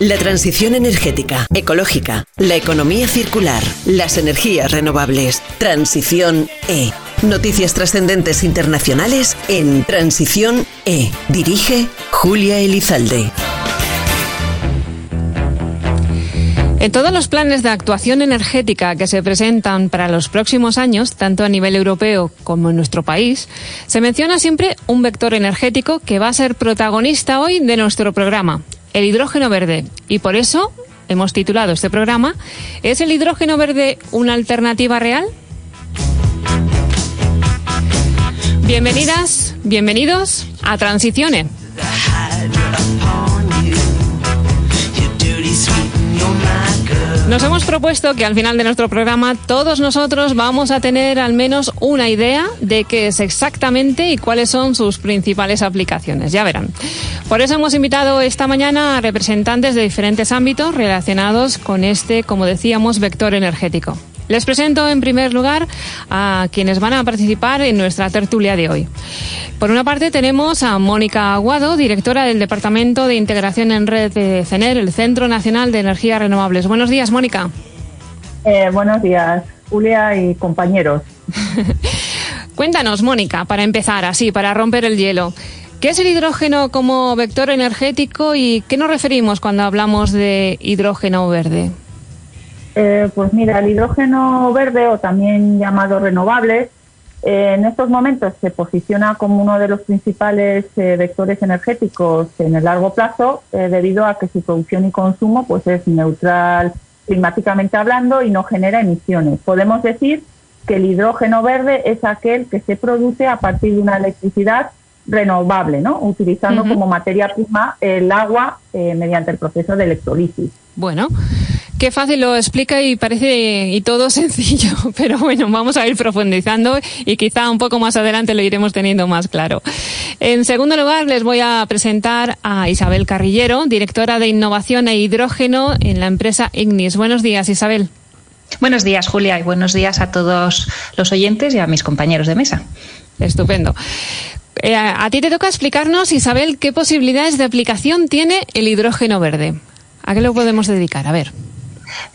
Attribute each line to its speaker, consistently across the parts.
Speaker 1: La transición energética, ecológica, la economía circular, las energías renovables. Transición E. Noticias trascendentes internacionales en Transición E. Dirige Julia Elizalde.
Speaker 2: En todos los planes de actuación energética que se presentan para los próximos años, tanto a nivel europeo como en nuestro país, se menciona siempre un vector energético que va a ser protagonista hoy de nuestro programa, el hidrógeno verde. Y por eso hemos titulado este programa ¿Es el hidrógeno verde una alternativa real? Bienvenidas, bienvenidos a Transiciones. Nos hemos propuesto que al final de nuestro programa todos nosotros vamos a tener al menos una idea de qué es exactamente y cuáles son sus principales aplicaciones. Ya verán. Por eso hemos invitado esta mañana a representantes de diferentes ámbitos relacionados con este, como decíamos, vector energético. Les presento en primer lugar a quienes van a participar en nuestra tertulia de hoy. Por una parte tenemos a Mónica Aguado, directora del Departamento de Integración en Red de CENER, el Centro Nacional de Energías Renovables. Buenos días, Mónica.
Speaker 3: Eh, buenos días, Julia y compañeros.
Speaker 2: Cuéntanos, Mónica, para empezar, así, para romper el hielo. ¿Qué es el hidrógeno como vector energético y qué nos referimos cuando hablamos de hidrógeno verde?
Speaker 3: Eh, pues mira, el hidrógeno verde o también llamado renovable, eh, en estos momentos se posiciona como uno de los principales eh, vectores energéticos en el largo plazo debido a que su producción y consumo pues es neutral climáticamente hablando y no genera emisiones. Podemos decir que el hidrógeno verde es aquel que se produce a partir de una electricidad renovable, ¿no? utilizando como materia prima el agua mediante el proceso de electrolisis.
Speaker 2: Bueno, Qué fácil lo explica y parece y todo sencillo, pero bueno, vamos a ir profundizando y quizá un poco más adelante lo iremos teniendo más claro. En segundo lugar, les voy a presentar a Isabel Carrillero, directora de Innovación e Hidrógeno en la empresa Ignis. Buenos días, Isabel.
Speaker 4: Buenos días, Julia, y buenos días a todos los oyentes y a mis compañeros de mesa.
Speaker 2: Estupendo. Eh, a ti te toca explicarnos, Isabel, qué posibilidades de aplicación tiene el hidrógeno verde. ¿A qué lo podemos dedicar? A ver.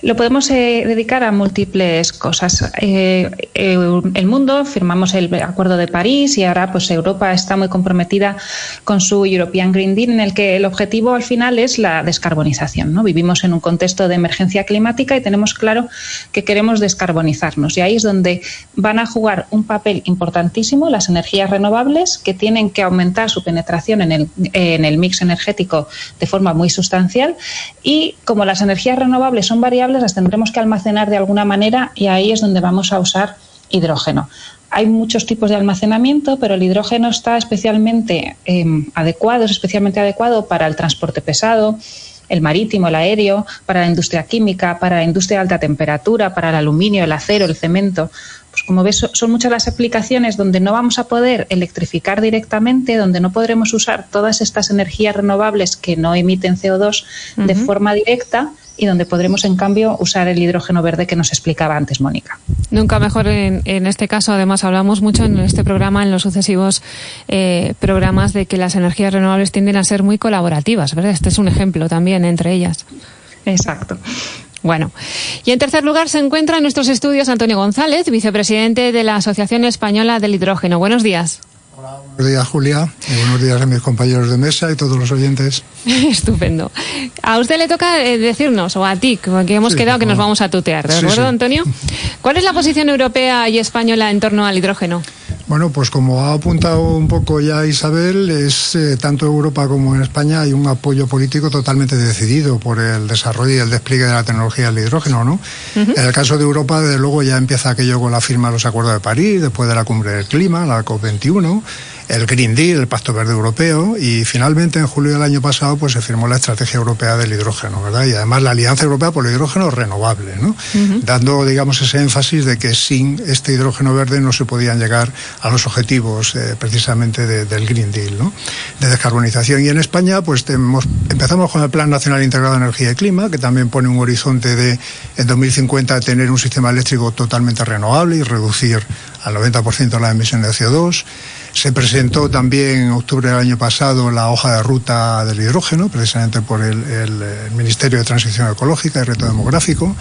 Speaker 4: Lo podemos eh, dedicar a múltiples cosas. Eh, eh, el mundo, firmamos el Acuerdo de París y ahora pues Europa está muy comprometida con su European Green Deal en el que el objetivo al final es la descarbonización. ¿no? Vivimos en un contexto de emergencia climática y tenemos claro que queremos descarbonizarnos y ahí es donde van a jugar un papel importantísimo las energías renovables que tienen que aumentar su penetración en el, en el mix energético de forma muy sustancial y como las energías renovables son variables las tendremos que almacenar de alguna manera y ahí es donde vamos a usar hidrógeno. Hay muchos tipos de almacenamiento, pero el hidrógeno está especialmente em, adecuado, es especialmente adecuado para el transporte pesado, el marítimo, el aéreo, para la industria química, para la industria de alta temperatura, para el aluminio, el acero, el cemento. Pues como ves, son muchas las aplicaciones donde no vamos a poder electrificar directamente, donde no podremos usar todas estas energías renovables que no emiten CO2 de forma directa y donde podremos, en cambio, usar el hidrógeno verde que nos explicaba antes Mónica.
Speaker 2: Nunca mejor en, este caso, además, hablamos mucho en este programa, en los sucesivos eh, programas, de que las energías renovables tienden a ser muy colaborativas, ¿verdad? Este es un ejemplo también entre ellas.
Speaker 4: Exacto.
Speaker 2: Bueno, y en tercer lugar se encuentra en nuestros estudios Antonio González, vicepresidente de la Asociación Española del Hidrógeno. Buenos días.
Speaker 5: Buenos días, Julia, y buenos días a mis compañeros de mesa y todos los oyentes.
Speaker 2: Estupendo. A usted le toca eh, decirnos, o a ti, que hemos quedado que nos vamos a tutear, ¿de acuerdo, Antonio? ¿Cuál es la posición europea y española en torno al hidrógeno?
Speaker 5: Bueno, pues como ha apuntado un poco ya Isabel, es eh, tanto Europa como en España hay un apoyo político totalmente decidido por el desarrollo y el despliegue de la tecnología del hidrógeno, ¿no? En el caso de Europa, desde luego ya empieza aquello con la firma de los acuerdos de París, después de la cumbre del clima, la COP21 el Green Deal, el Pacto Verde Europeo, y finalmente en julio del año pasado pues se firmó la Estrategia Europea del Hidrógeno, ¿verdad? Y además la Alianza Europea por el Hidrógeno Renovable, ¿no? Dando, digamos, ese énfasis de que sin este hidrógeno verde no se podían llegar a los objetivos eh, precisamente del Green Deal, ¿no? De descarbonización. Y en España, pues empezamos con el Plan Nacional Integrado de Energía y Clima, que también pone un horizonte de en 2050 tener un sistema eléctrico totalmente renovable y reducir al 90% las emisiones de CO2. Se presentó también en octubre del año pasado la hoja de ruta del hidrógeno, precisamente por el, Ministerio de Transición Ecológica y Reto Demográfico.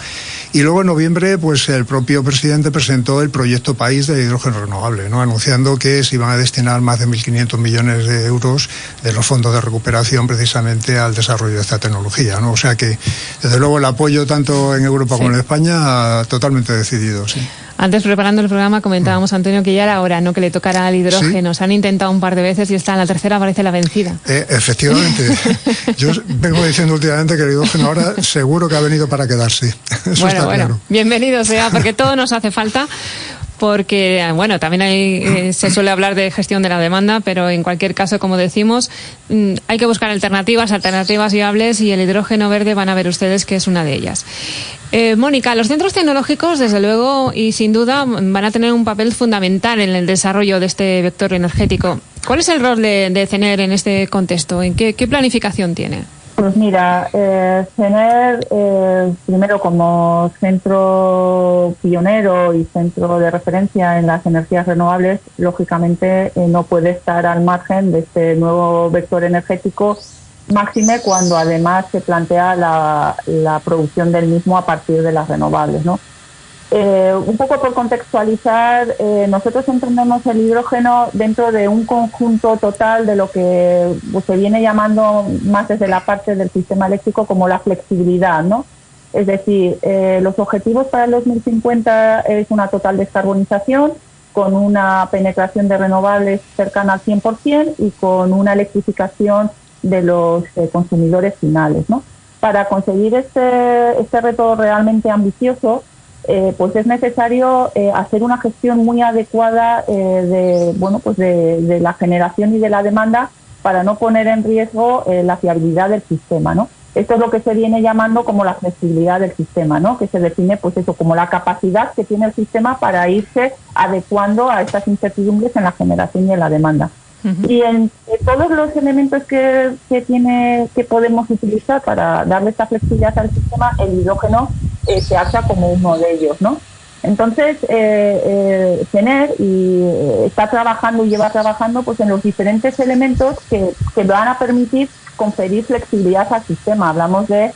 Speaker 5: Y luego en noviembre, pues el propio presidente presentó el proyecto país de hidrógeno renovable, ¿no? anunciando que se iban a destinar más de 1.500 millones de euros de los fondos de recuperación precisamente al desarrollo de esta tecnología. ¿no? O sea que, desde luego, el apoyo tanto en Europa como en España totalmente decidido. Sí.
Speaker 2: Antes, preparando el programa, comentábamos, Antonio, que ya era hora, ¿no? Que le tocara al hidrógeno. Se han intentado un par de veces y está en la tercera parece la vencida.
Speaker 5: Eh, efectivamente. Yo vengo diciendo últimamente que el hidrógeno ahora seguro que ha venido para quedarse.
Speaker 2: bueno, bueno. Bienvenido sea, porque todo nos hace falta porque, bueno, también hay, eh, se suele hablar de gestión de la demanda, pero en cualquier caso, como decimos, mm, hay que buscar alternativas, alternativas viables y el hidrógeno verde van a ver ustedes que es una de ellas. Eh, Mónica, los centros tecnológicos, desde luego y sin duda, van a tener un papel fundamental en el desarrollo de este vector energético. ¿Cuál es el rol de, de CENER en este contexto? ¿En qué planificación tiene?
Speaker 3: Pues mira, eh, CENER, eh, primero como centro pionero y centro de referencia en las energías renovables, lógicamente eh, no puede estar al margen de este nuevo vector energético, máxime cuando además se plantea la, la producción del mismo a partir de las renovables, ¿no? Eh, un poco por contextualizar, eh, nosotros entendemos el hidrógeno dentro de un conjunto total de lo que pues, se viene llamando más desde la parte del sistema eléctrico como la flexibilidad, ¿no? Es decir, eh, los objetivos para el 2050 es una total descarbonización con una penetración de renovables cercana al 100% y con una electrificación de los consumidores finales, ¿no? Para conseguir este, este reto realmente ambicioso, eh, pues es necesario eh, hacer una gestión muy adecuada eh, de, bueno, pues de, la generación y de la demanda para no poner en riesgo la fiabilidad del sistema, ¿no? Esto es lo que se viene llamando como la flexibilidad del sistema, ¿no? Que se define, pues eso, como la capacidad que tiene el sistema para irse adecuando a estas incertidumbres en la generación y en la demanda. Y en, todos los elementos que, que, tiene que podemos utilizar para darle esta flexibilidad al sistema, el hidrógeno eh, se hace como uno de ellos, ¿no? Entonces, eh, eh, tener y eh, está trabajando y lleva trabajando pues en los diferentes elementos que, que van a permitir conferir flexibilidad al sistema. Hablamos de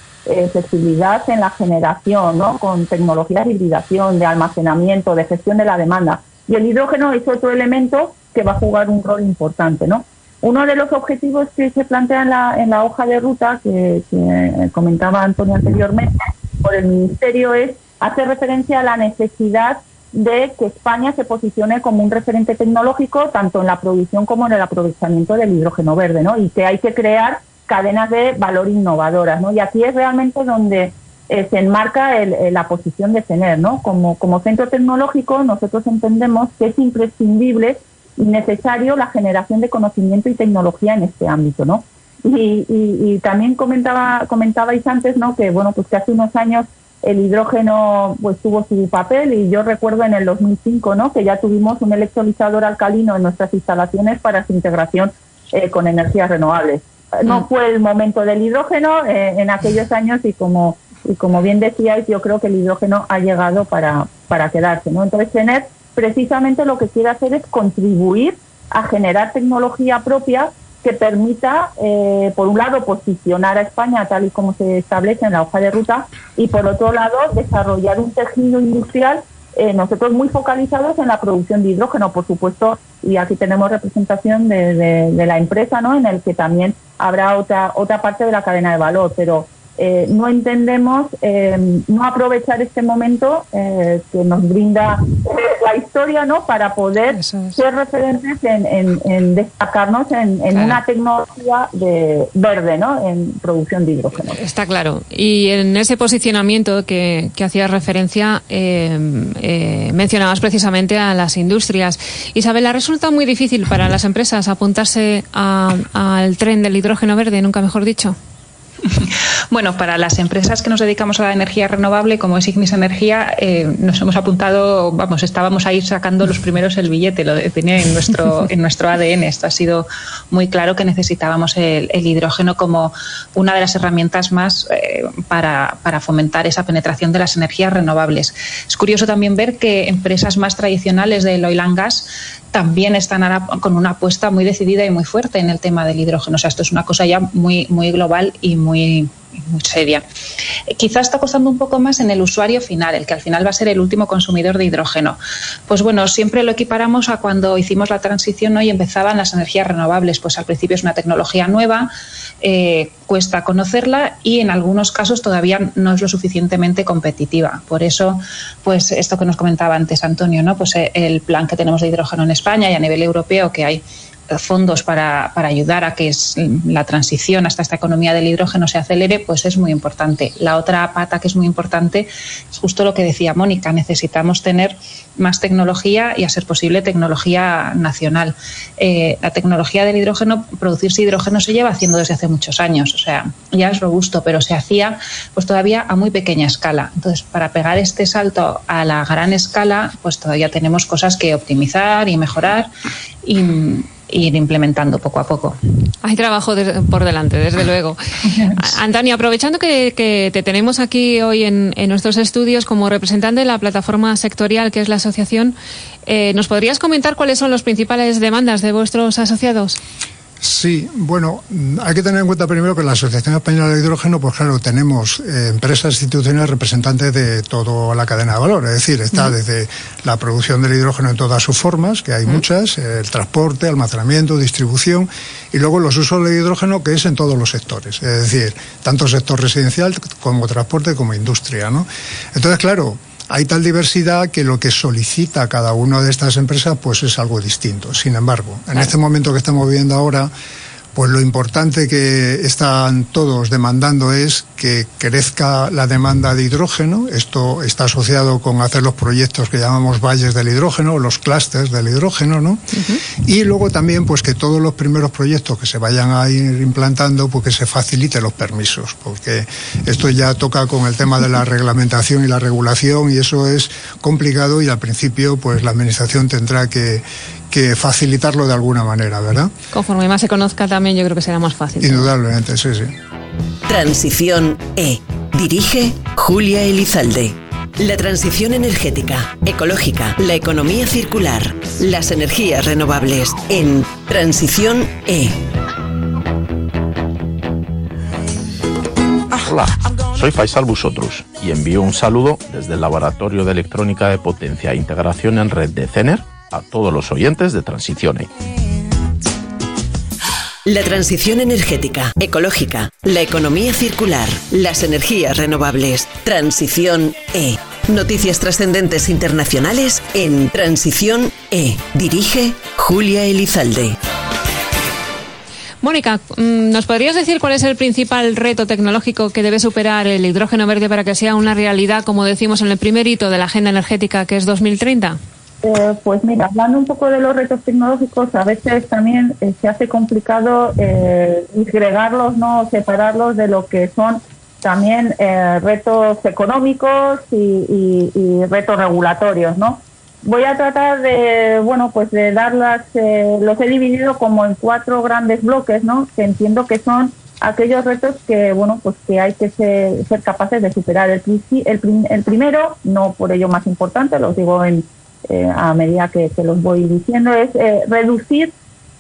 Speaker 3: flexibilidad en la generación, ¿no? con tecnologías de hibridación, de almacenamiento, de gestión de la demanda. Y el hidrógeno es otro elemento que va a jugar un rol importante, ¿no? Uno de los objetivos que se plantea en la, hoja de ruta que, comentaba Antonio anteriormente por el Ministerio es hacer referencia a la necesidad de que España se posicione como un referente tecnológico tanto en la producción como en el aprovechamiento del hidrógeno verde, ¿no? Y que hay que crear cadenas de valor innovadoras, ¿no? Y aquí es realmente donde eh, se enmarca la posición de CENER, ¿no? Como, centro tecnológico nosotros entendemos que es imprescindible necesario la generación de conocimiento y tecnología en este ámbito, ¿no? Y, también comentaba comentabais antes, ¿no? Que bueno, pues que hace unos años el hidrógeno pues tuvo su papel y yo recuerdo en el 2005, ¿no? Que ya tuvimos un electrolizador alcalino en nuestras instalaciones para su integración eh, con energías renovables. No mm. fue el momento del hidrógeno eh, en aquellos años y como y como bien decíais, yo creo que el hidrógeno ha llegado para, para quedarse, ¿no? Entonces, tener precisamente lo que quiere hacer es contribuir a generar tecnología propia que permita, eh, por un lado, posicionar a España tal y como se establece en la hoja de ruta y, por otro lado, desarrollar un tejido industrial, eh, nosotros muy focalizados en la producción de hidrógeno, por supuesto, y aquí tenemos representación de, de la empresa, ¿no? en el que también habrá otra, otra parte de la cadena de valor, pero eh, no entendemos eh, no aprovechar este momento eh, que nos brinda la historia no para poder ser referentes en, destacarnos en, una tecnología de verde no en producción de hidrógeno.
Speaker 2: Está claro. Y en ese posicionamiento que, que hacías referencia mencionabas precisamente a las industrias. Isabela resulta muy difícil para las empresas apuntarse al tren del hidrógeno verde nunca mejor dicho
Speaker 4: Bueno, para las empresas que nos dedicamos a la energía renovable, como es Ignis Energía, eh, nos hemos apuntado, vamos, estábamos ahí sacando los primeros el billete, lo tenía en nuestro, en nuestro ADN. Esto ha sido muy claro que necesitábamos el, hidrógeno como una de las herramientas más eh, para, para, fomentar esa penetración de las energías renovables. Es curioso también ver que empresas más tradicionales del oil and gas también están ahora con una apuesta muy decidida y muy fuerte en el tema del hidrógeno. O sea, esto es una cosa ya muy, muy global y muy, muy seria. Quizás está costando un poco más en el usuario final, el que al final va a ser el último consumidor de hidrógeno. Pues bueno, siempre lo equiparamos a cuando hicimos la transición y empezaban las energías renovables. Pues al principio es una tecnología nueva, eh, cuesta conocerla y en algunos casos todavía no es lo suficientemente competitiva. Por eso, pues esto que nos comentaba antes Antonio, ¿no? Pues eh, el plan que tenemos de hidrógeno en España y a nivel europeo que hay fondos para, para, ayudar a que la transición hasta esta economía del hidrógeno se acelere, pues es muy importante. La otra pata que es muy importante es justo lo que decía Mónica, necesitamos tener más tecnología y, a ser posible, tecnología nacional. Eh, la tecnología del hidrógeno, producirse hidrógeno se lleva haciendo desde hace muchos años, o sea, ya es robusto, pero se hacía pues todavía a muy pequeña escala. Entonces, para pegar este salto a la gran escala, pues todavía tenemos cosas que optimizar y mejorar y ir implementando poco a poco.
Speaker 2: Hay trabajo por delante, desde luego. Antonio, aprovechando que, te tenemos aquí hoy en, nuestros estudios como representante de la plataforma sectorial que es la asociación, eh, ¿nos podrías comentar cuáles son las principales demandas de vuestros asociados?
Speaker 5: Sí, bueno, hay que tener en cuenta primero que la Asociación Española de Hidrógeno, pues claro, tenemos eh, empresas institucionales representantes de toda la cadena de valor, es decir, está desde la producción del hidrógeno en todas sus formas, que hay muchas, el transporte, almacenamiento, distribución, y luego los usos del hidrógeno, que es en todos los sectores, es decir, tanto sector residencial como transporte como industria, ¿no? Entonces, claro, hay tal diversidad que lo que solicita cada una de estas empresas pues es algo distinto. Sin embargo, en este momento que estamos viviendo ahora, pues lo importante que están todos demandando es que crezca la demanda de hidrógeno. Esto está asociado con hacer los proyectos que llamamos valles del hidrógeno, los clústeres del hidrógeno, ¿no? Y luego también, pues que todos los primeros proyectos que se vayan a ir implantando, pues que se facilite los permisos, porque esto ya toca con el tema de la reglamentación y la regulación y eso es complicado y al principio, pues la administración tendrá que que facilitarlo de alguna manera, ¿verdad?
Speaker 2: Conforme más se conozca también yo creo que será más fácil.
Speaker 5: Indudablemente, sí, sí.
Speaker 1: Transición E. Dirige Julia Elizalde. La transición energética, ecológica, la economía circular, las energías renovables en Transición E.
Speaker 6: Hola, soy Faisal Busotrus y envío un saludo desde el Laboratorio de Electrónica de Potencia e Integración en Red de CENER a todos los oyentes de Transición E.
Speaker 1: La transición energética, ecológica, la economía circular, las energías renovables. Transición E. Noticias trascendentes internacionales en Transición E. Dirige Julia Elizalde.
Speaker 2: Mónica, mm, ¿nos podrías decir cuál es el principal reto tecnológico que debe superar el hidrógeno verde para que sea una realidad, como decimos en el primer hito de la Agenda Energética, que es 2030?
Speaker 3: Eh, pues mira, hablando un poco de los retos tecnológicos, a veces también eh, se hace complicado eh, disgregarlos, no separarlos de lo que son también eh, retos económicos y, retos regulatorios, ¿no? Voy a tratar de, bueno, pues de darlas, los he dividido como en cuatro grandes bloques, ¿no? Que entiendo que son aquellos retos que, bueno, pues que hay que ser, capaces de superar. El, el, el primero, no por ello más importante, los digo en eh, a medida que, se los voy diciendo, es eh, reducir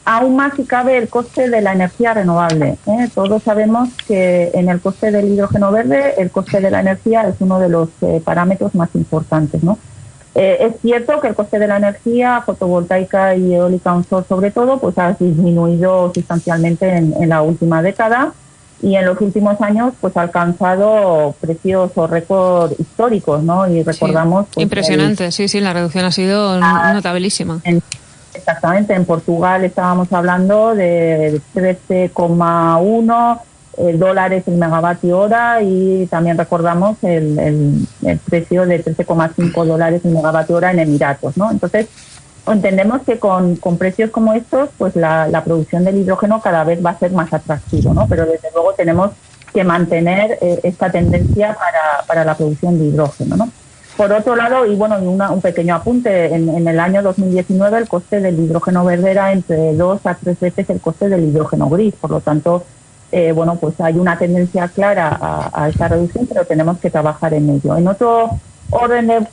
Speaker 3: aún más si cabe el coste de la energía renovable. ¿eh? Todos sabemos que en el coste del hidrógeno verde el coste de la energía es uno de los parámetros más importantes. ¿no? es cierto que el coste de la energía fotovoltaica y eólica onshore sobre todo pues ha disminuido sustancialmente en la última década y en los últimos años pues ha alcanzado precios o récords históricos, ¿no? Y recordamos...
Speaker 2: Pues, Impresionante, sí, sí, la reducción ha sido ah, notabilísima.
Speaker 3: exactamente, en Portugal estábamos hablando de 13,1 eh, dólares el megavatio hora y también recordamos el, el, el precio de 13,5 dólares el megavatio hora en Emiratos, ¿no? Entonces, entendemos que con, precios como estos, pues la, producción del hidrógeno cada vez va a ser más atractivo, ¿no? Pero desde luego tenemos que mantener eh, esta tendencia para, la producción de hidrógeno, ¿no? Por otro lado, y bueno, un pequeño apunte, en, el año 2019 el coste del hidrógeno verde era entre dos a tres veces el coste del hidrógeno gris, por lo tanto, eh, bueno, pues hay una tendencia clara a, a esa reducción, pero tenemos que trabajar en ello. En otro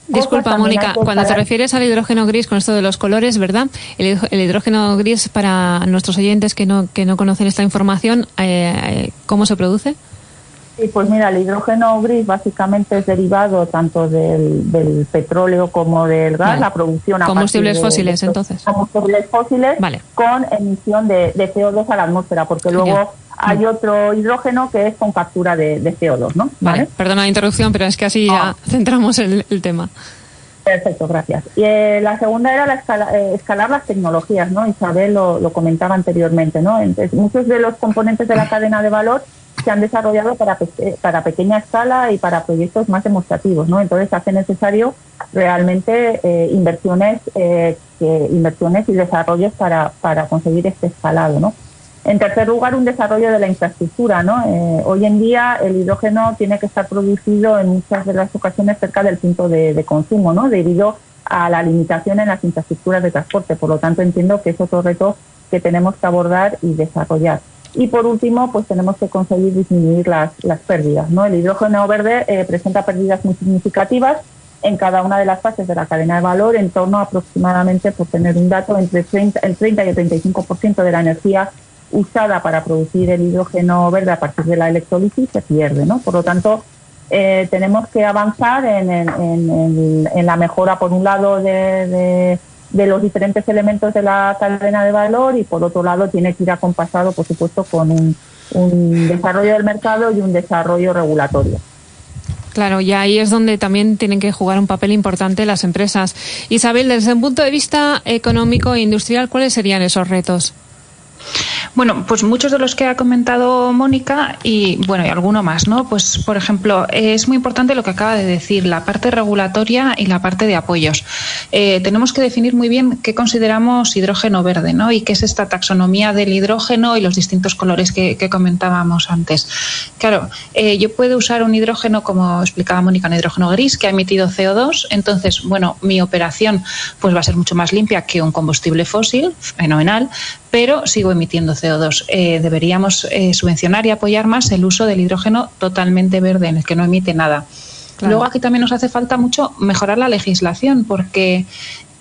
Speaker 2: Disculpa, Mónica, cuando te refieres al hidrógeno gris con esto de los colores, ¿verdad? El, hidrógeno gris, para nuestros oyentes que no, que no conocen esta información, eh, ¿cómo se produce?
Speaker 3: Sí, pues mira, el hidrógeno gris básicamente es derivado tanto del, petróleo como del gas, la producción
Speaker 2: a combustibles fósiles, entonces.
Speaker 3: Combustibles fósiles con emisión de, CO2 a la atmósfera, porque luego hay otro hidrógeno que es con captura de, CO2, ¿no?
Speaker 2: Vale, perdona la interrupción, pero es que así ya ah. centramos el, tema.
Speaker 3: Perfecto, gracias. Y eh, la segunda era la eh, escalar las tecnologías, ¿no? Isabel lo, lo comentaba anteriormente, ¿no? Entonces, muchos de los componentes de la cadena de valor se han desarrollado para, para pequeña escala y para proyectos más demostrativos, ¿no? Entonces hace necesario realmente eh, inversiones, eh, inversiones y desarrollos para, para conseguir este escalado, ¿no? En tercer lugar, un desarrollo de la infraestructura. ¿no? Eh, hoy en día el hidrógeno tiene que estar producido en muchas de las ocasiones cerca del punto de, consumo, ¿no? debido a la limitación en las infraestructuras de transporte. Por lo tanto, entiendo que es otro reto que tenemos que abordar y desarrollar. Y por último, pues tenemos que conseguir disminuir las, pérdidas. El hidrógeno verde eh, presenta pérdidas muy significativas en cada una de las fases de la cadena de valor, en torno aproximadamente, por tener un dato, entre 30, el 30 y el 35% de la energía usada para producir el hidrógeno verde a partir de la electrólisis se pierde. ¿no? Por lo tanto, eh, tenemos que avanzar en, en, en, la mejora, por un lado, de de los diferentes elementos de la cadena de valor y por otro lado tiene que ir acompasado, por supuesto, con un, desarrollo del mercado y un desarrollo regulatorio.
Speaker 2: Claro, y ahí es donde también tienen que jugar un papel importante las empresas. Isabel, desde un punto de vista económico e industrial, ¿cuáles serían esos retos?
Speaker 4: Bueno, pues muchos de los que ha comentado Mónica y bueno, y alguno más, ¿no? Pues por ejemplo, es muy importante lo que acaba de decir, la parte regulatoria y la parte de apoyos. Eh, tenemos que definir muy bien qué consideramos hidrógeno verde, ¿no? Y qué es esta taxonomía del hidrógeno y los distintos colores que, comentábamos antes. Claro, eh, yo puedo usar un hidrógeno, como explicaba Mónica, un hidrógeno gris que ha emitido CO2, entonces, bueno, mi operación pues va a ser mucho más limpia que un combustible fósil, fenomenal, pero sigo emitiendo CO2. Eh, deberíamos eh, subvencionar y apoyar más el uso del hidrógeno totalmente verde, en el que no emite nada. Luego aquí también nos hace falta mucho mejorar la legislación, porque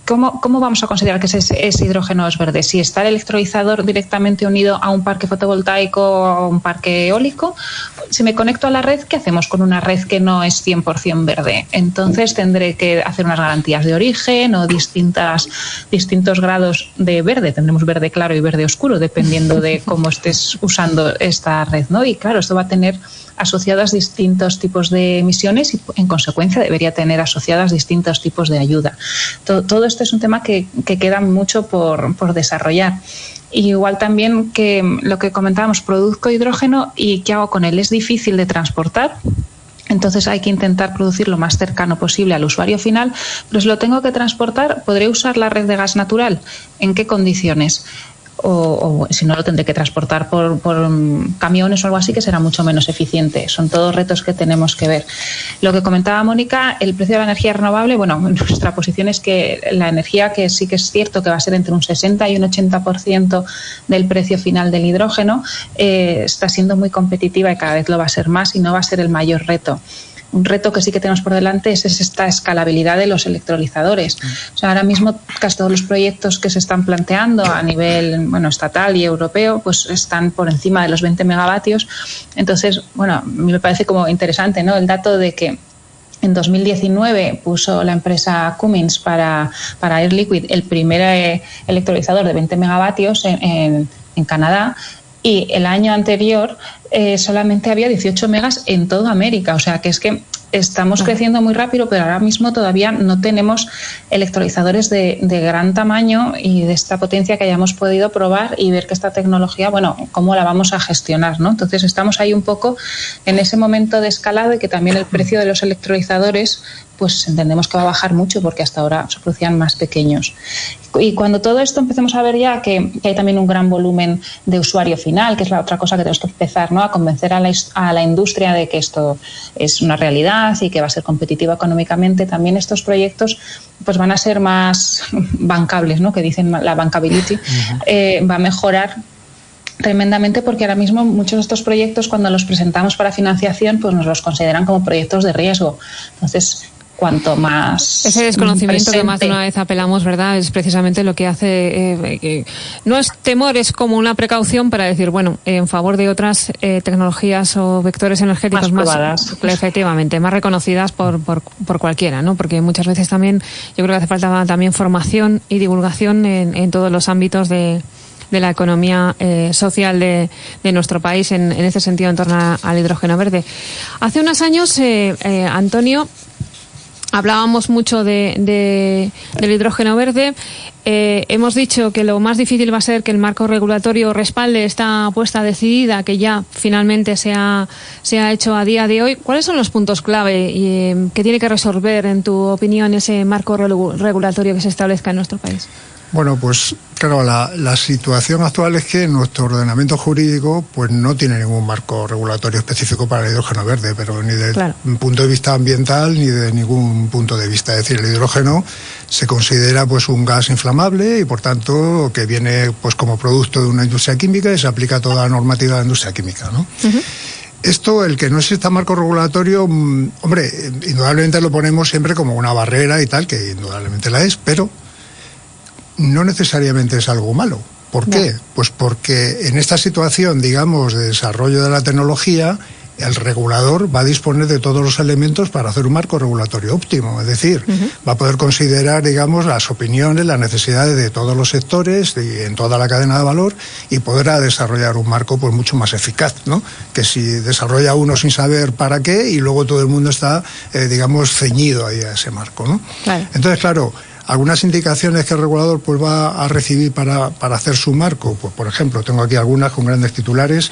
Speaker 4: ¿Cómo, ¿Cómo, vamos a considerar que ese, ese, hidrógeno es verde? Si está el electrolizador directamente unido a un parque fotovoltaico o a un parque eólico, si me conecto a la red, ¿qué hacemos con una red que no es 100% verde? Entonces tendré que hacer unas garantías de origen o distintas, distintos grados de verde. Tendremos verde claro y verde oscuro, dependiendo de cómo estés usando esta red. ¿no? Y claro, esto va a tener asociadas distintos tipos de emisiones y en consecuencia debería tener asociadas distintos tipos de ayuda. Todo, esto es un tema que, queda mucho por, por desarrollar. igual también que lo que comentábamos, produzco hidrógeno y ¿qué hago con él? Es difícil de transportar. Entonces hay que intentar producir lo más cercano posible al usuario final, pero si lo tengo que transportar, ¿podré usar la red de gas natural? ¿En qué condiciones? O, si no lo tendré que transportar por, camiones o algo así que será mucho menos eficiente. Son todos retos que tenemos que ver. Lo que comentaba Mónica, el precio de la energía renovable, bueno, nuestra posición es que la energía que sí que es cierto que va a ser entre un 60 y un 80% del precio final del hidrógeno, eh, está siendo muy competitiva y cada vez lo va a ser más y no va a ser el mayor reto un reto que sí que tenemos por delante es, esta escalabilidad de los electrolizadores. O sea, ahora mismo casi todos los proyectos que se están planteando a nivel bueno, estatal y europeo pues están por encima de los 20 megavatios. Entonces, bueno, a mí me parece como interesante ¿no? el dato de que en 2019 puso la empresa Cummins para, para Air Liquid el primer eh, electrolizador de 20 megavatios en, en Canadá y el año anterior eh, solamente había 18 megas en toda América. O sea que es que estamos creciendo muy rápido, pero ahora mismo todavía no tenemos electrolizadores de, gran tamaño y de esta potencia que hayamos podido probar y ver que esta tecnología, bueno, cómo la vamos a gestionar, ¿no? Entonces estamos ahí un poco en ese momento de escalado y que también el precio de los electrolizadores pues entendemos que va a bajar mucho porque hasta ahora se producían más pequeños. Y cuando todo esto empecemos a ver ya que, hay también un gran volumen de usuario final, que es la otra cosa que tenemos que empezar ¿no? a convencer a la, a la industria de que esto es una realidad y que va a ser competitivo económicamente, también estos proyectos pues van a ser más bancables, ¿no? que dicen la bancability, eh, va a mejorar tremendamente porque ahora mismo muchos de estos proyectos cuando los presentamos para financiación pues nos los consideran como proyectos de riesgo. Entonces, cuanto más.
Speaker 2: Ese desconocimiento que más de una vez apelamos, ¿verdad? Es precisamente lo que hace. Eh, no es temor, es como una precaución para decir, bueno, en favor de otras eh, tecnologías o vectores energéticos más. efectivamente, más reconocidas por, por, por, cualquiera, ¿no? Porque muchas veces también, yo creo que hace falta también formación y divulgación en, en todos los ámbitos de de la economía eh, social de, de, nuestro país en, en este sentido en torno al hidrógeno verde. Hace unos años, eh, eh, Antonio, hablábamos mucho de, de, del hidrógeno verde. Eh, hemos dicho que lo más difícil va a ser que el marco regulatorio respalde esta apuesta decidida que ya finalmente se ha, se ha hecho a día de hoy. ¿Cuáles son los puntos clave y, que tiene que resolver, en tu opinión, ese marco regulatorio que se establezca en nuestro país?
Speaker 5: Bueno, pues claro, la, la, situación actual es que nuestro ordenamiento jurídico pues no tiene ningún marco regulatorio específico para el hidrógeno verde, pero ni desde un punto de vista ambiental ni de ningún punto de vista. Es decir, el hidrógeno se considera pues un gas inflamable y por tanto que viene pues como producto de una industria química y se aplica toda la normativa de la industria química, ¿no? Esto, el que no exista marco regulatorio, mm, hombre, indudablemente lo ponemos siempre como una barrera y tal, que indudablemente la es, pero no necesariamente es algo malo. ¿Por qué? Pues porque en esta situación, digamos, de desarrollo de la tecnología, el regulador va a disponer de todos los elementos para hacer un marco regulatorio óptimo. Es decir, va a poder considerar, digamos, las opiniones, las necesidades de todos los sectores y en toda la cadena de valor y podrá desarrollar un marco pues mucho más eficaz, ¿no? Que si desarrolla uno sin saber para qué y luego todo el mundo está, eh, digamos, ceñido ahí a ese marco, ¿no? Entonces, claro, algunas indicaciones que el regulador pues va a recibir para, para hacer su marco, pues por ejemplo, tengo aquí algunas con grandes titulares.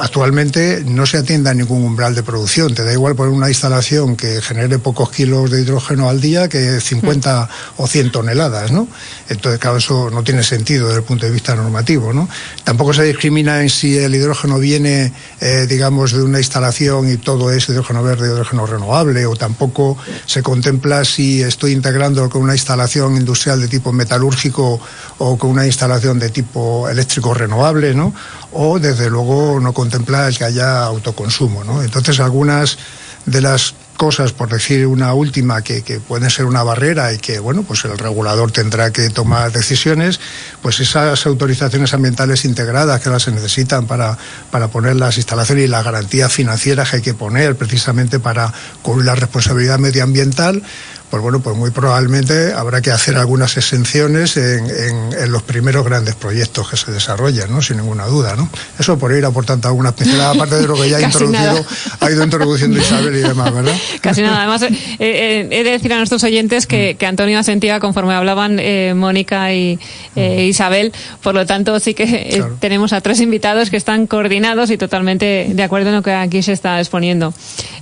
Speaker 5: Actualmente no se atiende a ningún umbral de producción. Te da igual poner una instalación que genere pocos kilos de hidrógeno al día que 50 o 100 toneladas, ¿no? Entonces, claro, eso no tiene sentido desde el punto de vista normativo, ¿no? Tampoco se discrimina en si el hidrógeno viene, eh, digamos, de una instalación y todo es hidrógeno verde, hidrógeno renovable, o tampoco se contempla si estoy integrando con una instalación industrial de tipo metalúrgico o con una instalación de tipo eléctrico renovable, ¿no? O desde luego no contempla el que haya autoconsumo, ¿no? Entonces algunas de las cosas, por decir una última, que, pueden ser una barrera y que, bueno, pues el regulador tendrá que tomar decisiones, pues esas autorizaciones ambientales integradas que las se necesitan para, para poner las instalaciones y las garantías financieras que hay que poner precisamente para cubrir la responsabilidad medioambiental, pues bueno, pues muy probablemente habrá que hacer algunas exenciones en, en, en, los primeros grandes proyectos que se desarrollan, ¿no? Sin ninguna duda, ¿no? Eso por ir aportando algunas pinceladas, aparte de lo que ya ha introducido, ha ido introduciendo Isabel y demás, ¿verdad?
Speaker 2: Casi nada. Además, eh, eh, he de decir a nuestros oyentes que, que Antonio asentía conforme hablaban eh, Mónica y eh, Isabel, por lo tanto sí que claro. tenemos a tres invitados que están coordinados y totalmente de acuerdo en lo que aquí se está exponiendo.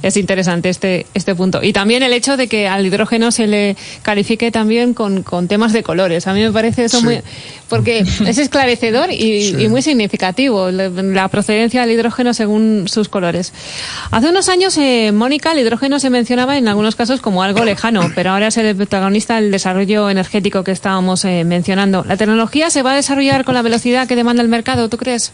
Speaker 2: Es interesante este, este punto. Y también el hecho de que al hidrógeno no se le califique también con, con, temas de colores. A mí me parece eso sí. muy... porque es esclarecedor y, sí. y muy significativo, la, la, procedencia del hidrógeno según sus colores. Hace unos años, eh, Mónica, el hidrógeno se mencionaba en algunos casos como algo lejano, pero ahora es el protagonista del desarrollo energético que estábamos eh, mencionando. ¿La tecnología se va a desarrollar con la velocidad que demanda el mercado, tú crees?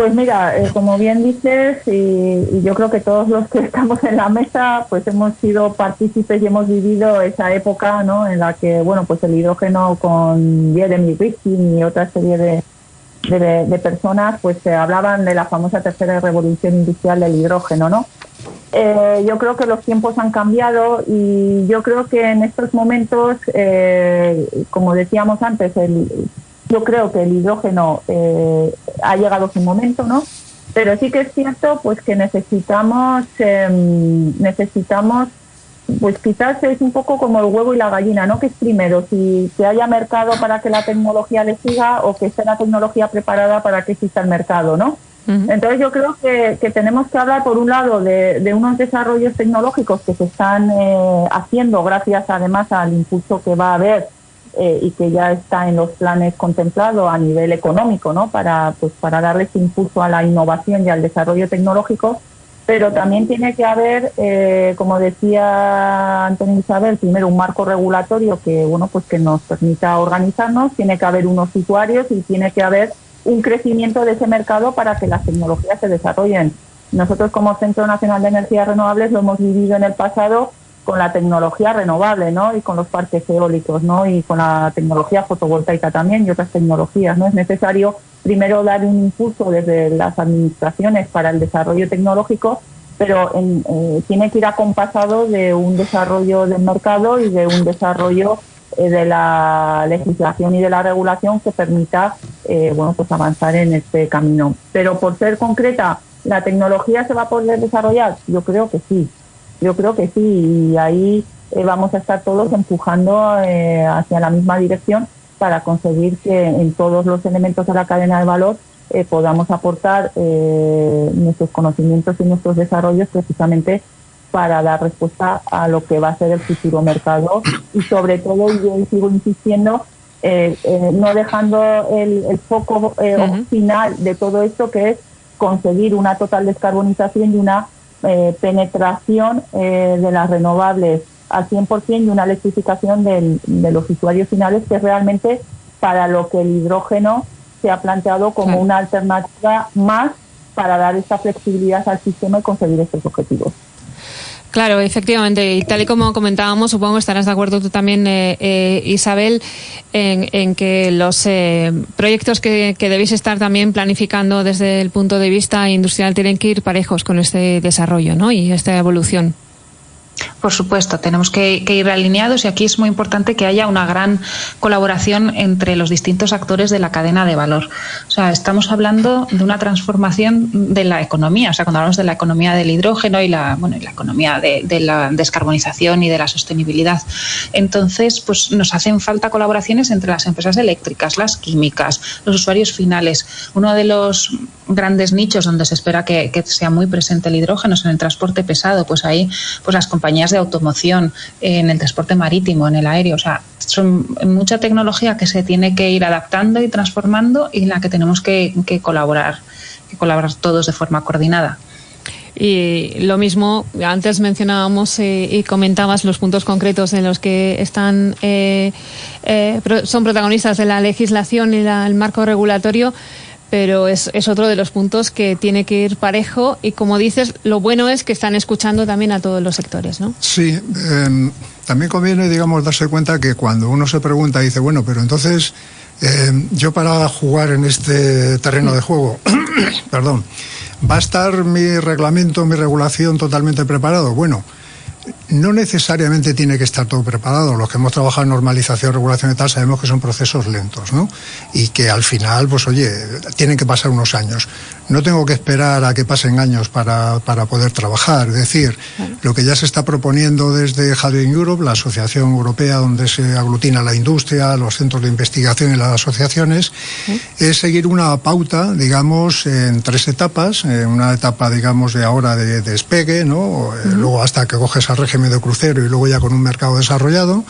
Speaker 3: Pues mira, eh, como bien dices, y, yo creo que todos los que estamos en la mesa, pues hemos sido partícipes y hemos vivido esa época, ¿no? En la que, bueno, pues el hidrógeno con Jeremy Rifkin y otra serie de, de, de personas, pues se hablaban de la famosa tercera revolución industrial del hidrógeno, ¿no? Eh, yo creo que los tiempos han cambiado y yo creo que en estos momentos, eh, como decíamos antes, el yo creo que el hidrógeno eh, ha llegado a su momento, ¿no? Pero sí que es cierto, pues que necesitamos, eh, necesitamos, pues quizás es un poco como el huevo y la gallina, ¿no? Que es primero, si que haya mercado para que la tecnología le siga o que esté la tecnología preparada para que exista el mercado, ¿no? Entonces yo creo que, que, tenemos que hablar, por un lado, de, de unos desarrollos tecnológicos que se están eh, haciendo gracias además al impulso que va a haber eh, y que ya está en los planes contemplados a nivel económico, ¿no? Para, pues, para darle ese impulso a la innovación y al desarrollo tecnológico, pero también tiene que haber, eh, como decía Antonio Isabel, primero un marco regulatorio que, bueno, pues que nos permita organizarnos, tiene que haber unos usuarios y tiene que haber un crecimiento de ese mercado para que las tecnologías se desarrollen. Nosotros como Centro Nacional de Energías Renovables lo hemos vivido en el pasado con la tecnología renovable, ¿no? Y con los parques eólicos, ¿no? Y con la tecnología fotovoltaica también y otras tecnologías, ¿no? Es necesario primero dar un impulso desde las administraciones para el desarrollo tecnológico, pero eh, tiene que ir acompasado de un desarrollo del mercado y de un desarrollo eh, de la legislación y de la regulación que permita eh, bueno pues avanzar en este camino. Pero por ser concreta, ¿la tecnología se va a poder desarrollar? Yo creo que sí, yo creo que sí, y ahí vamos a estar todos empujando hacia la misma dirección para conseguir que en todos los elementos de la cadena de valor eh, podamos aportar eh, nuestros conocimientos y nuestros desarrollos precisamente para dar respuesta a lo que va a ser el futuro mercado. Y sobre todo, y yo sigo insistiendo, eh, no dejando el, foco final de todo esto que es conseguir una total descarbonización y una penetración de las renovables al 100% y una electrificación de los usuarios finales, que es realmente para lo que el hidrógeno se ha planteado como una alternativa más para dar esta flexibilidad al sistema y conseguir estos objetivos.
Speaker 2: Claro, efectivamente. Y tal y como comentábamos, supongo que estarás de acuerdo tú también, eh, eh, Isabel, en, que los eh, proyectos que, que, debéis estar también planificando desde el punto de vista industrial tienen que ir parejos con este desarrollo ¿no? y esta evolución.
Speaker 4: Por supuesto, tenemos que, ir alineados y aquí es muy importante que haya una gran colaboración entre los distintos actores de la cadena de valor. O sea, estamos hablando de una transformación de la economía. O sea, cuando hablamos de la economía del hidrógeno y la, bueno, la economía de, la descarbonización y de la sostenibilidad. Entonces, pues nos hacen falta colaboraciones entre las empresas eléctricas, las químicas, los usuarios finales. Uno de los grandes nichos donde se espera que, que sea muy presente el hidrógeno es en el transporte pesado. Pues ahí, pues las compañías compañías de automoción, en el transporte marítimo, en el aéreo. O sea, son mucha tecnología que se tiene que ir adaptando y transformando y en la que tenemos que, colaborar, que colaborar todos de forma coordinada.
Speaker 2: Y lo mismo, antes mencionábamos eh, y comentabas los puntos concretos en los que están eh, eh, son protagonistas de la legislación y el marco regulatorio pero es, es, otro de los puntos que tiene que ir parejo y como dices, lo bueno es que están escuchando también a todos los sectores, ¿no?
Speaker 5: Sí, em, también conviene, digamos, darse cuenta que cuando uno se pregunta, dice, bueno, pero entonces em, yo para jugar en este terreno de juego, perdón, ¿va a estar mi reglamento, mi regulación totalmente preparado? Bueno, no necesariamente tiene que estar todo preparado. Los que hemos trabajado en normalización, regulación y tal, sabemos que son procesos lentos, ¿no? Y que al final, pues oye, tienen que pasar unos años. No tengo que esperar a que pasen años para, para poder trabajar. Es decir, lo que ya se está proponiendo desde Hydrogen Europe, la asociación europea donde se aglutina la industria, los centros de investigación y las asociaciones, es seguir una pauta, digamos, en tres etapas. En una etapa, digamos, de ahora de, despegue, ¿no? Luego hasta que coges al régimen de crucero y luego ya con un mercado desarrollado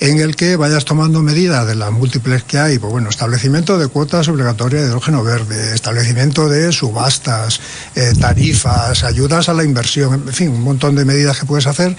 Speaker 5: en el que vayas tomando medidas de las múltiples que hay, pues bueno, establecimiento de cuotas obligatorias de hidrógeno verde, establecimiento de subastas, eh, tarifas, ayudas a la inversión, en fin, un montón de medidas que puedes hacer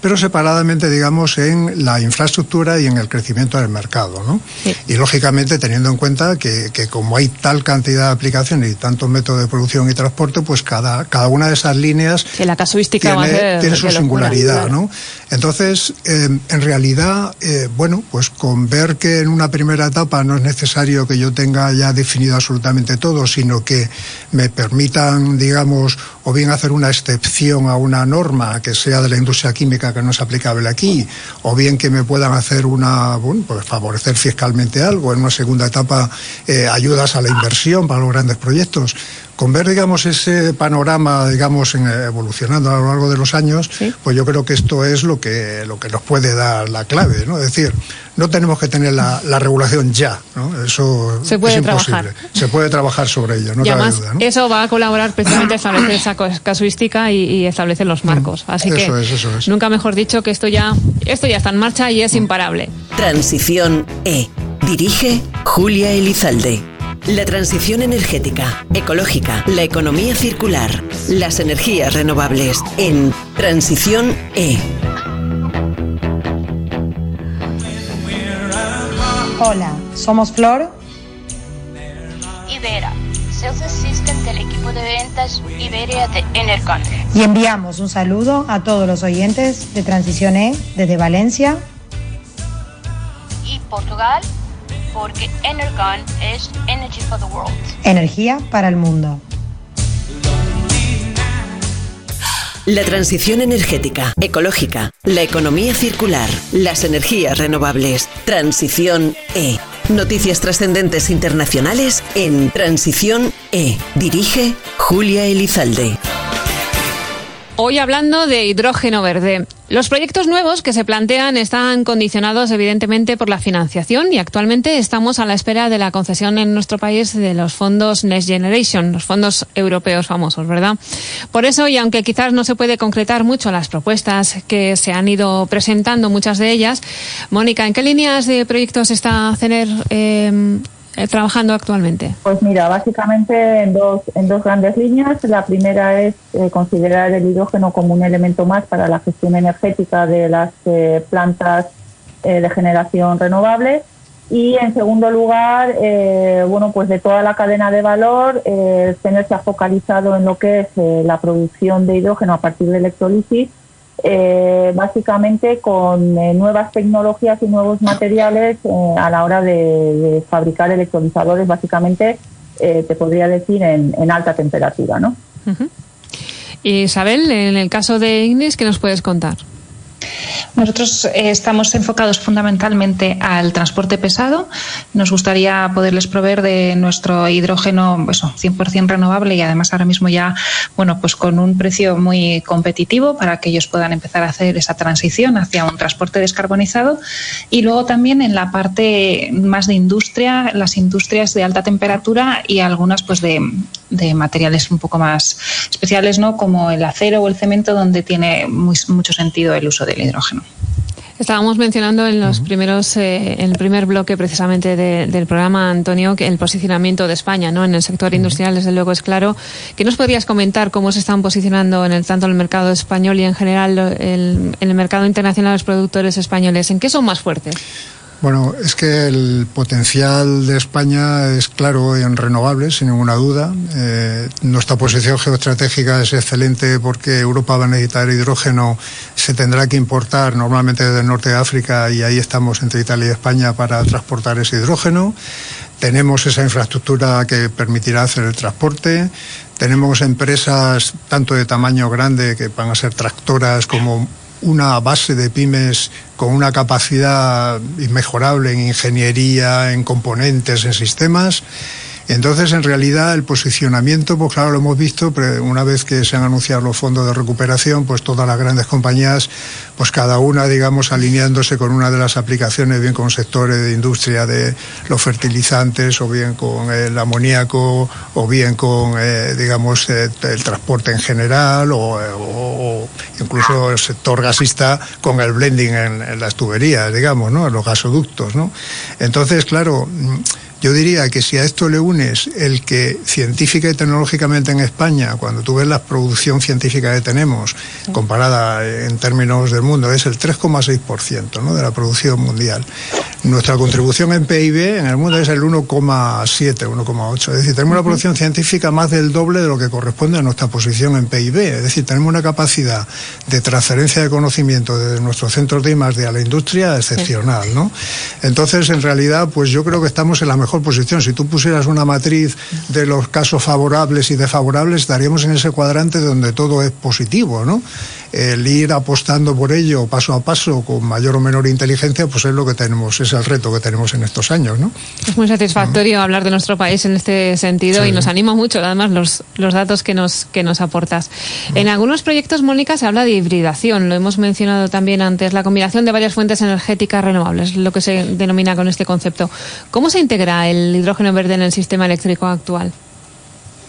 Speaker 5: pero separadamente, digamos, en la infraestructura y en el crecimiento del mercado. ¿no? Y lógicamente teniendo en cuenta que, que, como hay tal cantidad de aplicaciones y tantos métodos de producción y transporte, pues cada, cada una de esas líneas
Speaker 2: la casuística
Speaker 5: tiene, tiene su singularidad. ¿no? Entonces, eh, en realidad, eh, bueno, pues con ver que en una primera etapa no es necesario que yo tenga ya definido absolutamente todo, sino que me permitan, digamos, o bien hacer una excepción a una norma que sea de la industria química que no es aplicable aquí, o bien que me puedan hacer una, bueno, pues favorecer fiscalmente algo, en una segunda etapa eh, ayudas a la inversión para los grandes proyectos con ver, digamos, ese panorama, digamos, evolucionando a lo largo de los años, pues yo creo que esto es lo que, lo que nos puede dar la clave, ¿no? Es decir, no tenemos que tener la, regulación ya, ¿no? Eso
Speaker 2: Se puede
Speaker 5: es
Speaker 2: imposible. Trabajar.
Speaker 5: Se puede trabajar sobre ello, no
Speaker 2: y
Speaker 5: además,
Speaker 2: duda, Eso va a colaborar precisamente a establecer esa casuística y, establecer los marcos. Mm. Así que, nunca mejor dicho que esto ya, esto ya está en marcha y es mm. imparable.
Speaker 1: Transición E. Dirige Julia Elizalde. La transición energética, ecológica, la economía circular, las energías renovables en Transición E.
Speaker 7: Hola, somos Flor
Speaker 8: y Vera
Speaker 7: Sales Assistant del equipo de ventas Iberia de Enercon.
Speaker 8: Y enviamos un saludo a todos los oyentes de Transición E desde Valencia.
Speaker 7: Y Portugal, porque Enercon es Energy for the World.
Speaker 8: Energía para el mundo.
Speaker 1: La transición energética, ecológica, la economía circular, las energías renovables. Transición E. Noticias trascendentes internacionales en Transición E. Dirige Julia Elizalde.
Speaker 2: Hoy hablando de hidrógeno verde. Los proyectos nuevos que se plantean están condicionados evidentemente por la financiación y actualmente estamos a la espera de la concesión en nuestro país de los fondos Next Generation, los fondos europeos famosos, ¿verdad? Por eso, y aunque quizás no se puede concretar mucho las propuestas que se han ido presentando, muchas de ellas, Mónica, ¿en qué líneas de proyectos está CENER eh, eh, trabajando actualmente?
Speaker 3: Pues mira, básicamente en dos, en dos grandes líneas. La primera es eh, considerar el hidrógeno como un elemento más para la gestión energética de las eh, plantas de generación renovable. Y en segundo lugar, bueno, pues de toda la cadena de valor, el CENER se ha focalizado en lo que es la producción de hidrógeno a partir de electrolisis eh, básicamente con eh, nuevas tecnologías y nuevos materiales eh, a la hora de, fabricar electrolizadores, básicamente te podría decir en, alta temperatura, ¿no?
Speaker 2: Isabel, en el caso de Ignis, ¿qué nos puedes contar?
Speaker 4: Nosotros eh, estamos enfocados fundamentalmente al transporte pesado. Nos gustaría poderles proveer de nuestro hidrógeno eso, 100% renovable y además ahora mismo ya, bueno, pues con un precio muy competitivo para que ellos puedan empezar a hacer esa transición hacia un transporte descarbonizado. Y luego también en la parte más de industria, las industrias de alta temperatura y algunas pues de, de materiales un poco más especiales, ¿no? Como el acero o el cemento, donde tiene muy, mucho sentido el uso del hidrógeno.
Speaker 2: Estábamos mencionando en los primeros, eh, en el primer bloque precisamente del programa, Antonio, que el posicionamiento de España, ¿no? En el sector industrial, desde luego, es claro. ¿Qué nos podrías comentar cómo se están posicionando en el tanto el mercado español y en general el, en el mercado internacional los productores españoles? ¿En qué son más fuertes?
Speaker 5: Bueno, es que el potencial de España es claro en renovables, sin ninguna duda. Eh, nuestra posición geoestratégica es excelente porque Europa va a necesitar hidrógeno, se tendrá que importar normalmente desde el norte de África y ahí estamos entre Italia y España para transportar ese hidrógeno. Tenemos esa infraestructura que permitirá hacer el transporte. Tenemos empresas tanto de tamaño grande que van a ser tractoras como una base de pymes con una capacidad inmejorable en ingeniería, en componentes, en sistemas entonces, en realidad, el posicionamiento, pues claro, lo hemos visto, pero una vez que se han anunciado los fondos de recuperación, pues todas las grandes compañías, pues cada una, digamos, alineándose con una de las aplicaciones, bien con sectores de industria de los fertilizantes, o bien con el amoníaco, o bien con, eh, digamos, eh, el transporte en general, o, incluso el sector gasista con el blending en, en las tuberías, digamos, ¿no? En los gasoductos, ¿no? Entonces, claro, yo diría que si a esto le unes el que científica y tecnológicamente en España, cuando tú ves la producción científica que tenemos, comparada en términos del mundo, es el 3,6% ¿no? de la producción mundial. Nuestra contribución en PIB en el mundo es el 1,7, 1,8. Es decir, tenemos una producción científica más del doble de lo que corresponde a nuestra posición en PIB. Es decir, tenemos una capacidad de transferencia de conocimiento desde nuestros centros de I+D a la industria excepcional, ¿no? Entonces, en realidad, pues yo creo que estamos en la mejor posición. Si tú pusieras una matriz de los casos favorables y desfavorables, estaríamos en ese cuadrante donde todo es positivo, ¿no? El ir apostando por ello paso a paso con mayor o menor inteligencia, pues es lo que tenemos, es el reto que tenemos en estos años, ¿no?
Speaker 2: Es muy satisfactorio hablar de nuestro país en este sentido y nos anima mucho, además, los, los datos que nos, que nos aportas. En algunos proyectos, Mónica, se habla de hibridación, lo hemos mencionado también antes, la combinación de varias fuentes energéticas renovables, lo que se denomina con este concepto. ¿Cómo se integra el hidrógeno verde en el sistema eléctrico actual?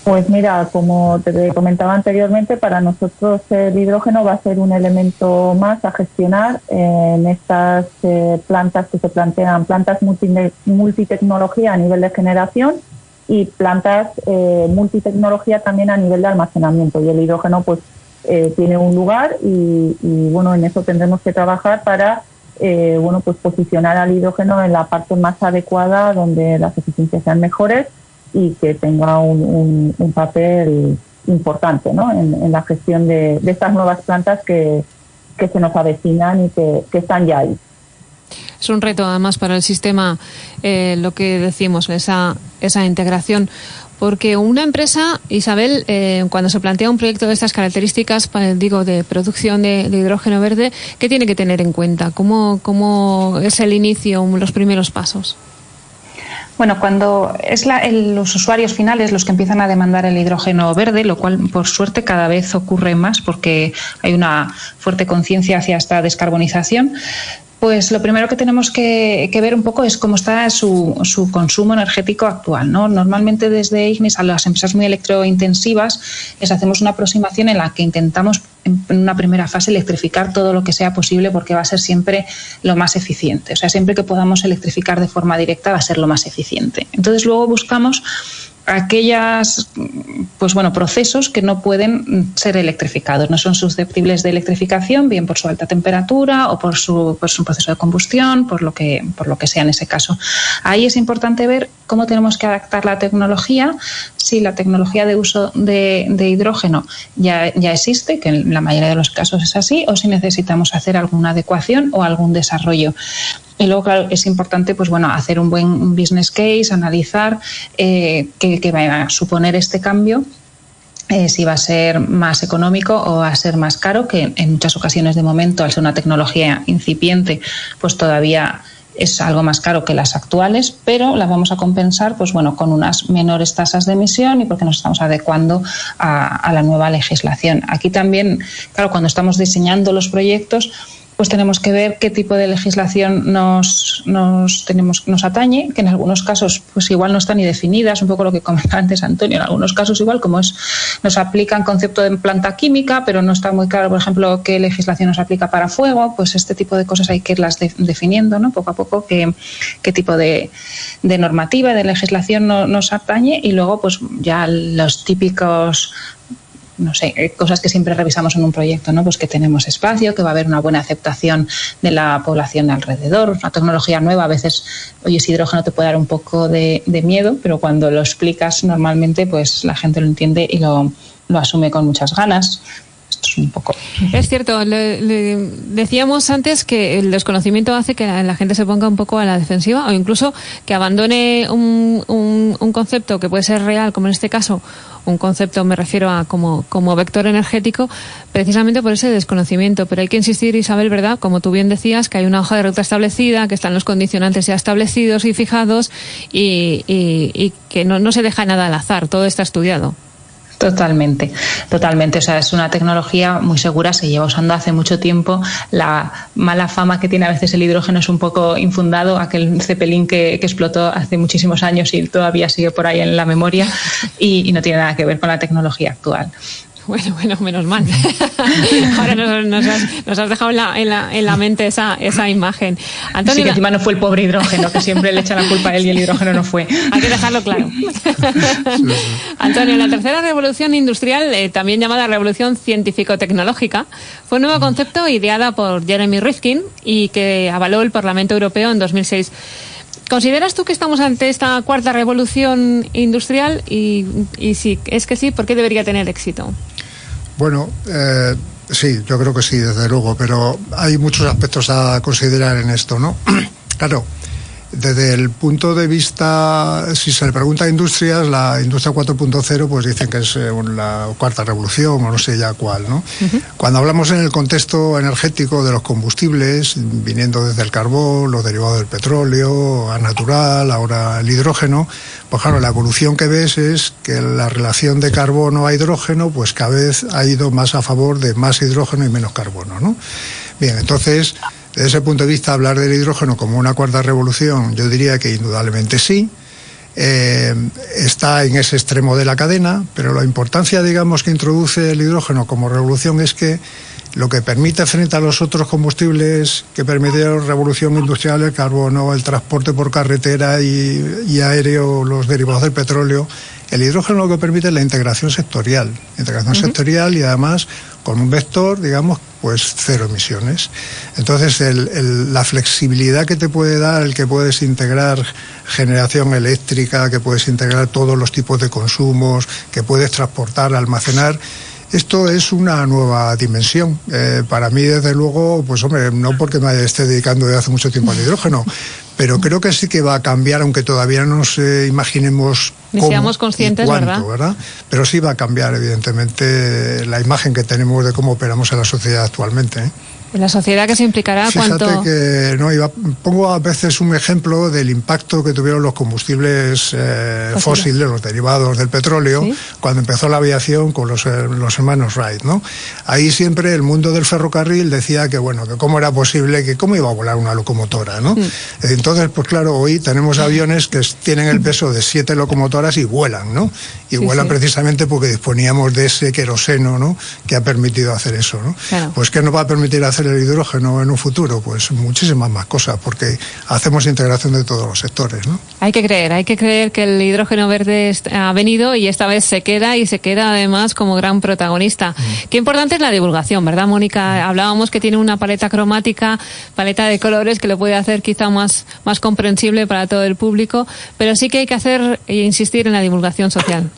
Speaker 3: Pues mira, como te comentaba anteriormente, para nosotros el hidrógeno va a ser un elemento más a gestionar en estas eh, plantas que se plantean, plantas multitecnología a nivel de generación y plantas eh, multitecnología también a nivel de almacenamiento. Y el hidrógeno pues eh, tiene un lugar y, y, bueno, en eso tendremos que trabajar para eh, bueno, pues posicionar al hidrógeno en la parte más adecuada donde las eficiencias sean mejores y que tenga un, papel importante ¿no? en, la gestión de, estas nuevas plantas que, se nos avecinan y que, están ya ahí.
Speaker 2: Es un reto además para el sistema, eh, lo que decimos, esa, esa integración. Porque una empresa, Isabel, eh, cuando se plantea un proyecto de estas características, digo, de producción de, hidrógeno verde, ¿qué tiene que tener en cuenta? ¿Cómo, ¿Cómo es el inicio, los primeros pasos?
Speaker 4: Bueno, cuando es los usuarios finales los que empiezan a demandar el hidrógeno verde, lo cual por suerte cada vez ocurre más porque hay una fuerte conciencia hacia esta descarbonización, pues lo primero que tenemos que, ver un poco es cómo está su, su, consumo energético actual. ¿no? Normalmente desde Ignis a las empresas muy electrointensivas les hacemos una aproximación en la que intentamos en una primera fase electrificar todo lo que sea posible porque va a ser siempre lo más eficiente. O sea, siempre que podamos electrificar de forma directa va a ser lo más eficiente. Entonces luego buscamos aquellas pues bueno procesos que no pueden ser electrificados. No son susceptibles de electrificación bien por su alta temperatura o por su, por su proceso de combustión por lo que por lo que sea en ese caso. Ahí es importante ver cómo tenemos que adaptar la tecnología si la tecnología de uso de, hidrógeno ya, ya existe que en la mayoría de los casos es así o si necesitamos hacer alguna adecuación o algún desarrollo. Y luego, claro, es importante pues bueno, hacer un buen business case, analizar eh, qué, va a suponer este cambio eh, si va a ser más económico o va a ser más caro, que en muchas ocasiones de momento, al ser una tecnología incipiente, pues todavía es algo más caro que las actuales, pero las vamos a compensar pues bueno, con unas menores tasas de emisión y porque nos estamos adecuando a, a la nueva legislación. Aquí también, claro, cuando estamos diseñando los proyectos, pues tenemos que ver qué tipo de legislación nos, nos, tenemos, nos atañe, que en algunos casos pues igual no están ni definidas, un poco lo que comentaba antes Antonio, en algunos casos igual como es, nos aplican concepto de planta química, pero no está muy claro, por ejemplo, qué legislación nos aplica para fuego, pues este tipo de cosas hay que irlas definiendo, ¿no? Poco a poco qué, qué tipo de, de normativa, de legislación nos atañe y luego pues ya los típicos no sé, eh, cosas que siempre revisamos en un proyecto, ¿no? Pues que tenemos espacio, que va a haber una buena aceptación de la población de alrededor. Una tecnología nueva, a veces, oye, ese hidrógeno te puede dar un poco de, miedo, pero cuando lo explicas normalmente, pues la gente lo entiende y lo, lo asume con muchas ganas. Es
Speaker 2: cierto, decíamos antes que el desconocimiento hace que la, gente se ponga un poco a la defensiva o incluso que abandone un, un, un concepto que puede ser real, como en este caso, un concepto, me refiero a como, vector energético, precisamente por ese desconocimiento. Pero hay que insistir, Isabel, ¿verdad? Como tú bien decías, que hay una hoja de ruta establecida, que están los condicionantes ya establecidos y fijados y, que no se deja nada al azar, todo está estudiado.
Speaker 4: Totalmente, totalmente. O sea, es una tecnología muy segura, se lleva usando hace mucho tiempo. La mala fama que tiene a veces el hidrógeno es un poco infundado, aquel cepelín que, explotó hace muchísimos años y todavía sigue por ahí en la memoria y no tiene nada que ver con la tecnología actual.
Speaker 2: Bueno, bueno, menos mal. Ahora nos, has, dejado en la, en la, en la mente esa, esa imagen.
Speaker 4: Antonio, sí, que encima no fue el pobre hidrógeno, que siempre le echan la culpa a él y el hidrógeno no fue.
Speaker 2: Hay que dejarlo claro. Antonio, la tercera revolución industrial, eh, también llamada revolución científico-tecnológica, fue un nuevo concepto ideada por Jeremy Rifkin y que avaló el Parlamento Europeo en 2006. ¿Consideras tú que estamos ante esta cuarta revolución industrial? Y, y si es que sí, ¿por qué debería tener éxito?
Speaker 5: Bueno, eh, sí, yo creo que sí, desde luego, pero hay muchos aspectos a considerar en esto, ¿no? claro, desde el punto de vista, si se le pregunta a industrias, la industria 4.0, pues dicen que es eh, la cuarta revolución o no sé ya cuál, ¿no? Cuando hablamos en el contexto energético de los combustibles, viniendo desde el carbón, los derivados del petróleo, a natural, ahora el hidrógeno, pues claro, la evolución que ves es que la relación de carbono a hidrógeno, pues cada vez ha ido más a favor de más hidrógeno y menos carbono, ¿no? Bien, entonces desde ese punto de vista, hablar del hidrógeno como una cuarta revolución, yo diría que indudablemente sí. Eh, está en ese extremo de la cadena, pero la importancia, digamos, que introduce el hidrógeno como revolución es que lo que permite frente a los otros combustibles que permitieron la revolución industrial, el carbono, el transporte por carretera y, y aéreo, los derivados del petróleo, El hidrógeno lo que permite es la integración sectorial, integración sectorial y además con un vector, digamos, pues cero emisiones. Entonces, la flexibilidad que te puede dar el que puedes integrar generación eléctrica, que puedes integrar todos los tipos de consumos, que puedes transportar, almacenar, esto es una nueva dimensión. Eh, para mí, desde luego, pues hombre, no porque me esté dedicando desde hace mucho tiempo al hidrógeno, pero creo que sí que va a cambiar, aunque todavía no nos eh, imaginemos
Speaker 2: cómo seamos conscientes,
Speaker 5: ¿verdad? Pero sí va a cambiar, evidentemente, la imagen que tenemos de cómo operamos en la sociedad actualmente. ¿eh?
Speaker 2: La sociedad que se implicará
Speaker 5: Fíjate que no, iba, pongo a veces un ejemplo del impacto que tuvieron los combustibles eh, fósiles, los derivados del petróleo, cuando empezó la aviación con los, eh, los, hermanos Wright, ¿no? Ahí siempre el mundo del ferrocarril decía que bueno, que cómo era posible, que cómo iba a volar una locomotora, ¿no? Mm. Entonces, pues claro, hoy tenemos aviones que tienen el peso de siete locomotoras y vuelan, ¿no? Y vuelan precisamente porque disponíamos de ese queroseno, ¿no? Que ha permitido hacer eso, ¿no? Pues que nos va a permitir hacer el hidrógeno en un futuro? Pues muchísimas más cosas, porque hacemos integración de todos los sectores. ¿no?
Speaker 2: Hay que creer, hay que creer que el hidrógeno verde ha venido y esta vez se queda y se queda además como gran protagonista. Mm. Qué importante es la divulgación, ¿verdad, Mónica? Hablábamos que tiene una paleta cromática, paleta de colores que lo puede hacer quizá más, más comprensible para todo el público, pero sí que hay que hacer e insistir en la divulgación social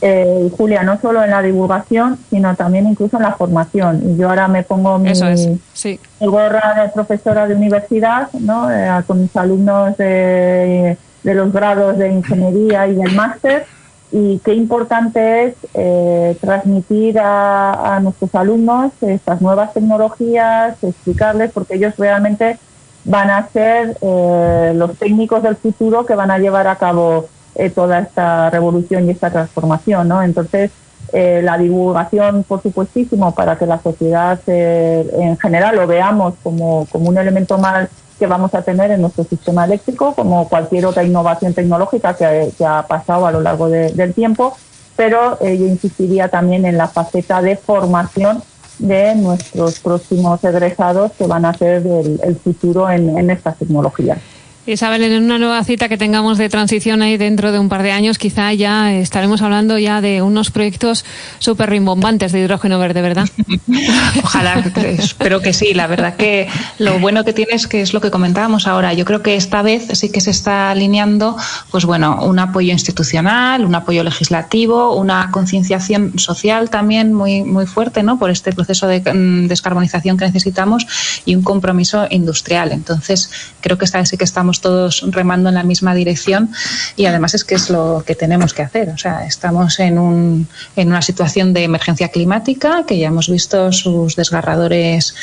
Speaker 3: eh, Julia, no solo en la divulgación, sino también incluso en la formación. Y yo ahora me pongo mi, gorra de profesora de universidad, ¿no? Eh, con mis alumnos de, los grados de ingeniería y del máster. Y qué importante es eh, transmitir a, a, nuestros alumnos estas nuevas tecnologías, explicarles, porque ellos realmente van a ser eh, los técnicos del futuro que van a llevar a cabo eh, toda esta revolución y esta transformación, ¿no? Entonces, eh, la divulgación, por supuestísimo, para que la sociedad eh, en general lo veamos como, como un elemento más que vamos a tener en nuestro sistema eléctrico, como cualquier otra innovación tecnológica que, ha pasado a lo largo del tiempo, pero yo insistiría también en la faceta de formación de nuestros próximos egresados que van a ser el, futuro en, en estas tecnologías.
Speaker 2: Isabel, en una nueva cita que tengamos de transición ahí dentro de un par de años, quizá ya estaremos hablando ya de unos proyectos súper rimbombantes de hidrógeno verde, ¿verdad?
Speaker 4: Ojalá, espero que sí. La verdad que lo bueno que tiene es que es lo que comentábamos ahora. Yo creo que esta vez sí que se está alineando, pues bueno, un apoyo institucional, un apoyo legislativo, una concienciación social también muy, muy fuerte, ¿no? Por este proceso de mm, descarbonización que necesitamos y un compromiso industrial. Entonces, creo que esta vez sí que estamos todos remando en la misma dirección y además es que es lo que tenemos que hacer. O sea, estamos en, un, en una situación de emergencia climática que ya hemos visto sus desgarradores,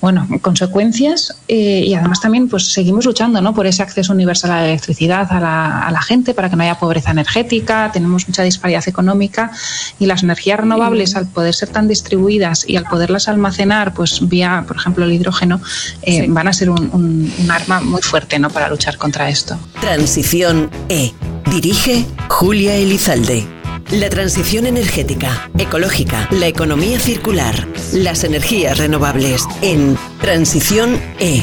Speaker 4: bueno, consecuencias eh, y además también pues seguimos luchando ¿no? por ese acceso universal a la electricidad a la, a la gente para que no haya pobreza energética, tenemos mucha disparidad económica y las energías renovables al poder ser tan distribuidas y al poderlas almacenar pues vía, por ejemplo, el hidrógeno, eh, van a ser un, un, un arma muy fuerte ¿no? para luchar contra esto.
Speaker 1: Transición E. Dirige Julia Elizalde. La transición energética, ecológica, la economía circular, las energías renovables en Transición E